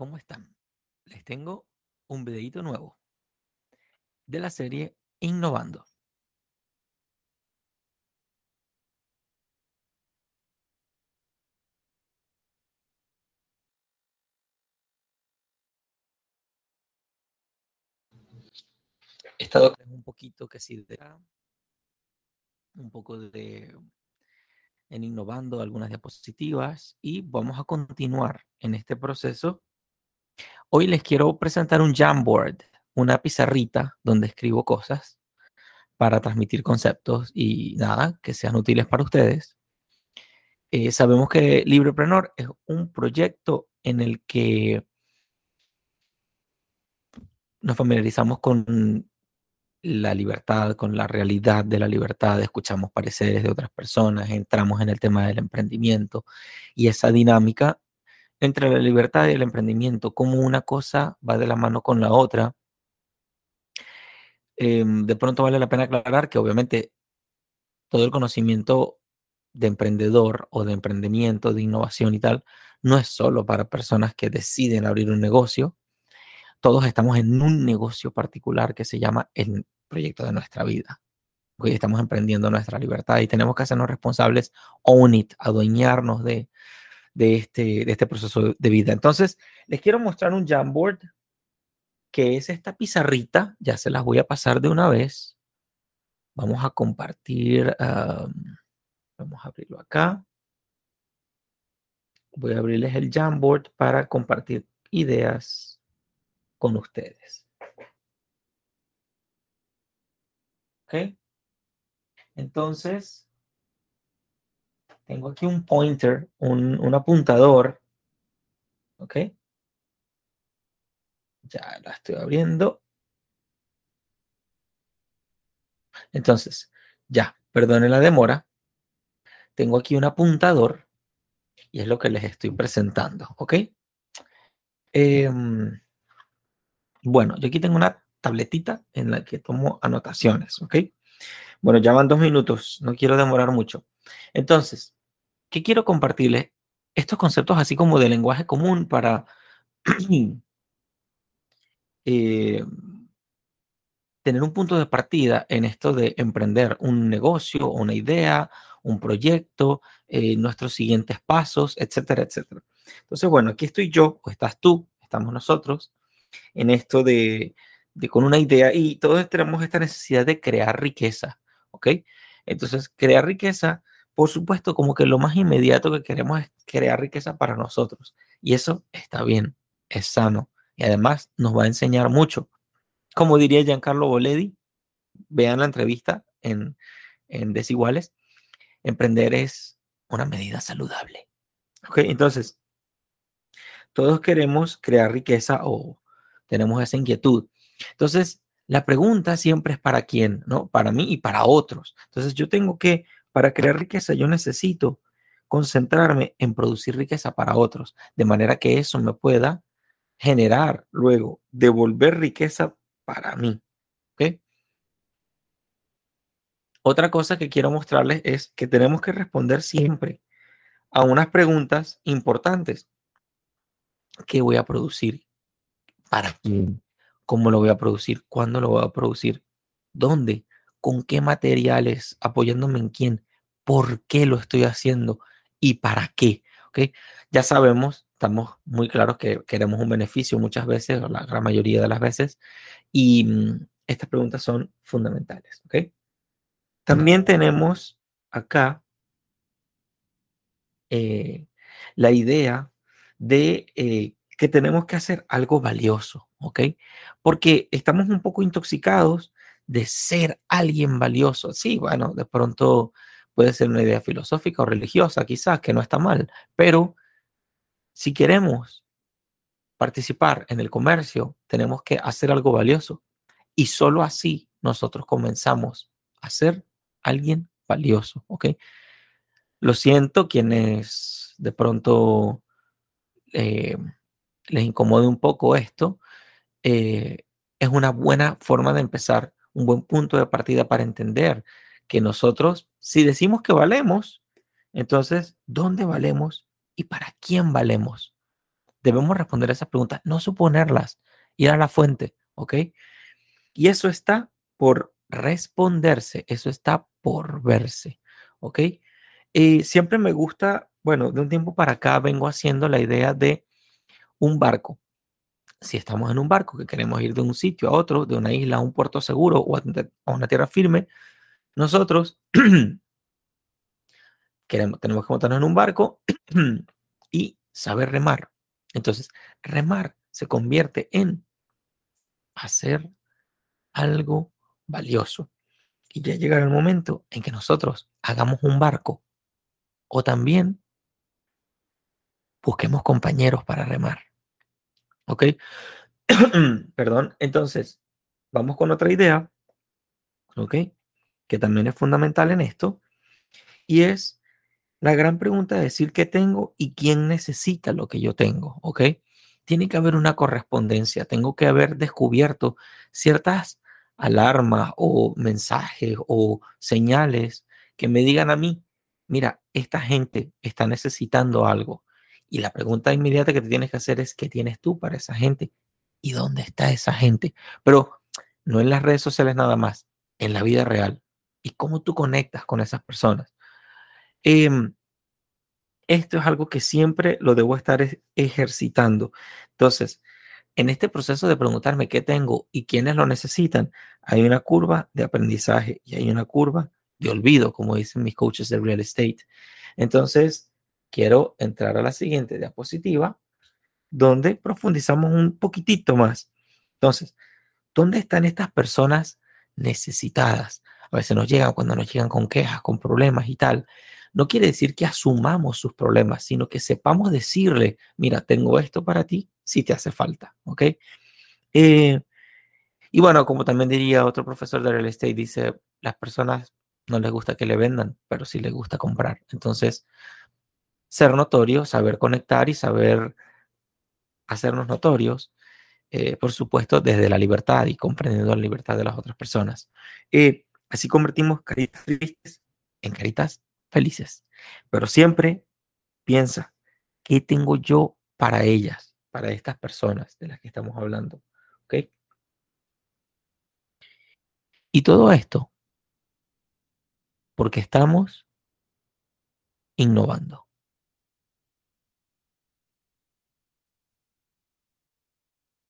¿Cómo están? Les tengo un videito nuevo de la serie Innovando. He estado un poquito que sí de un poco de en innovando algunas diapositivas y vamos a continuar en este proceso. Hoy les quiero presentar un Jamboard, una pizarrita donde escribo cosas para transmitir conceptos y nada, que sean útiles para ustedes. Eh, sabemos que Librepreneur es un proyecto en el que nos familiarizamos con la libertad, con la realidad de la libertad, escuchamos pareceres de otras personas, entramos en el tema del emprendimiento y esa dinámica entre la libertad y el emprendimiento, como una cosa va de la mano con la otra. Em, de pronto vale la pena aclarar que obviamente todo el conocimiento de emprendedor o de emprendimiento, de innovación y tal, no es solo para personas que deciden abrir un negocio, todos estamos en un negocio particular que se llama el proyecto de nuestra vida. Hoy estamos emprendiendo nuestra libertad y tenemos que hacernos responsables, own it, adueñarnos de, de, este, de este proceso de vida. Entonces, les quiero mostrar un Jamboard, que es esta pizarrita. Ya se las voy a pasar de una vez. Vamos a compartir. vamos a abrirlo acá. Voy a abrirles el Jamboard para compartir ideas con ustedes. ¿Ok? Entonces, tengo aquí un pointer, un, apuntador. ¿Ok? Ya la estoy abriendo. Entonces, ya, perdonen la demora. Tengo aquí un apuntador y es lo que les estoy presentando, ¿ok? Eh, bueno, yo aquí tengo una tabletita en la que tomo anotaciones, ¿ok? Bueno, ya van dos minutos, no quiero demorar mucho. Entonces, ¿qué quiero compartirles? Estos conceptos así como de lenguaje común para eh, tener un punto de partida en esto de emprender un negocio, una idea, un proyecto, eh, nuestros siguientes pasos, etcétera, etcétera. Entonces, bueno, aquí estoy yo, o estás tú, estamos nosotros, en esto de, con una idea y todos tenemos esta necesidad de crear riqueza, ¿ok? Entonces, crear riqueza, por supuesto, como que lo más inmediato que queremos es crear riqueza para nosotros. Y eso está bien, es sano y además nos va a enseñar mucho. Como diría Giancarlo Boledi, vean la entrevista en, en Desiguales, emprender es una medida saludable. ¿Ok? Entonces, todos queremos crear riqueza o tenemos esa inquietud. Entonces, la pregunta siempre es para quién, ¿no? Para mí y para otros. Entonces, yo tengo que, para crear riqueza, yo necesito concentrarme en producir riqueza para otros, de manera que eso me pueda generar luego, devolver riqueza para mí. ¿Ok? Otra cosa que quiero mostrarles es que tenemos que responder siempre a unas preguntas importantes. ¿Qué voy a producir? ¿Para quién? ¿Cómo lo voy a producir? ¿Cuándo lo voy a producir? ¿Dónde? ¿Con qué materiales? ¿Apoyándome en quién? ¿Por qué lo estoy haciendo? ¿Y para qué? ¿Ok? Ya sabemos, estamos muy claros que queremos un beneficio muchas veces, o la gran mayoría de las veces, y mm, estas preguntas son fundamentales. ¿Ok? También tenemos acá eh, la idea de eh, que tenemos que hacer algo valioso. Porque estamos un poco intoxicados de ser alguien valioso. Sí, bueno, de pronto puede ser una idea filosófica o religiosa, quizás, que no está mal, pero si queremos participar en el comercio, tenemos que hacer algo valioso. Y solo así nosotros comenzamos a ser alguien valioso, ¿ok? Lo siento quienes de pronto eh, les incomode un poco esto, eh, es una buena forma de empezar, un buen punto de partida para entender que nosotros, si decimos que valemos, entonces, ¿dónde valemos y para quién valemos? debemos responder esas preguntas, no suponerlas, ir a la fuente, ¿ok? Y eso está por responderse, eso está por verse, ¿ok? Y siempre me gusta, bueno, de un tiempo para acá vengo haciendo la idea de un barco. Si estamos en un barco que queremos ir de un sitio a otro, de una isla a un puerto seguro o a una tierra firme, nosotros queremos, tenemos que montarnos en un barco y saber remar. Entonces, remar se convierte en hacer algo valioso. Y ya llegará el momento en que nosotros hagamos un barco o también busquemos compañeros para remar. ¿Ok? Perdón. Entonces, vamos con otra idea. ¿Ok? Que también es fundamental en esto. Y es la gran pregunta de decir qué tengo y quién necesita lo que yo tengo. ¿Ok? Tiene que haber una correspondencia. Tengo que haber descubierto ciertas alarmas o mensajes o señales que me digan a mí, mira, esta gente está necesitando algo. Y la pregunta inmediata que te tienes que hacer es, ¿qué tienes tú para esa gente? ¿Y dónde está esa gente? Pero no en las redes sociales nada más, en la vida real. ¿Y cómo tú conectas con esas personas? Em, esto es algo que siempre lo debo estar ejercitando. Entonces, en este proceso de preguntarme qué tengo y quiénes lo necesitan, hay una curva de aprendizaje y hay una curva de olvido, como dicen mis coaches de real estate. Entonces, quiero entrar a la siguiente diapositiva, donde profundizamos un poquitito más. Entonces, ¿dónde están estas personas necesitadas? A veces nos llegan cuando nos llegan con quejas, con problemas y tal. No quiere decir que asumamos sus problemas, sino que sepamos decirle, mira, tengo esto para ti, si te hace falta, ¿ok? Eh, y bueno, como también diría otro profesor de real estate, dice, las personas no les gusta que le vendan, pero sí les gusta comprar. Entonces, ser notorio, saber conectar y saber hacernos notorios, eh, por supuesto, desde la libertad y comprendiendo la libertad de las otras personas. Eh, así convertimos caritas tristes en caritas felices. Pero siempre piensa, ¿qué tengo yo para ellas, para estas personas de las que estamos hablando? ¿Ok? Y todo esto porque estamos innovando.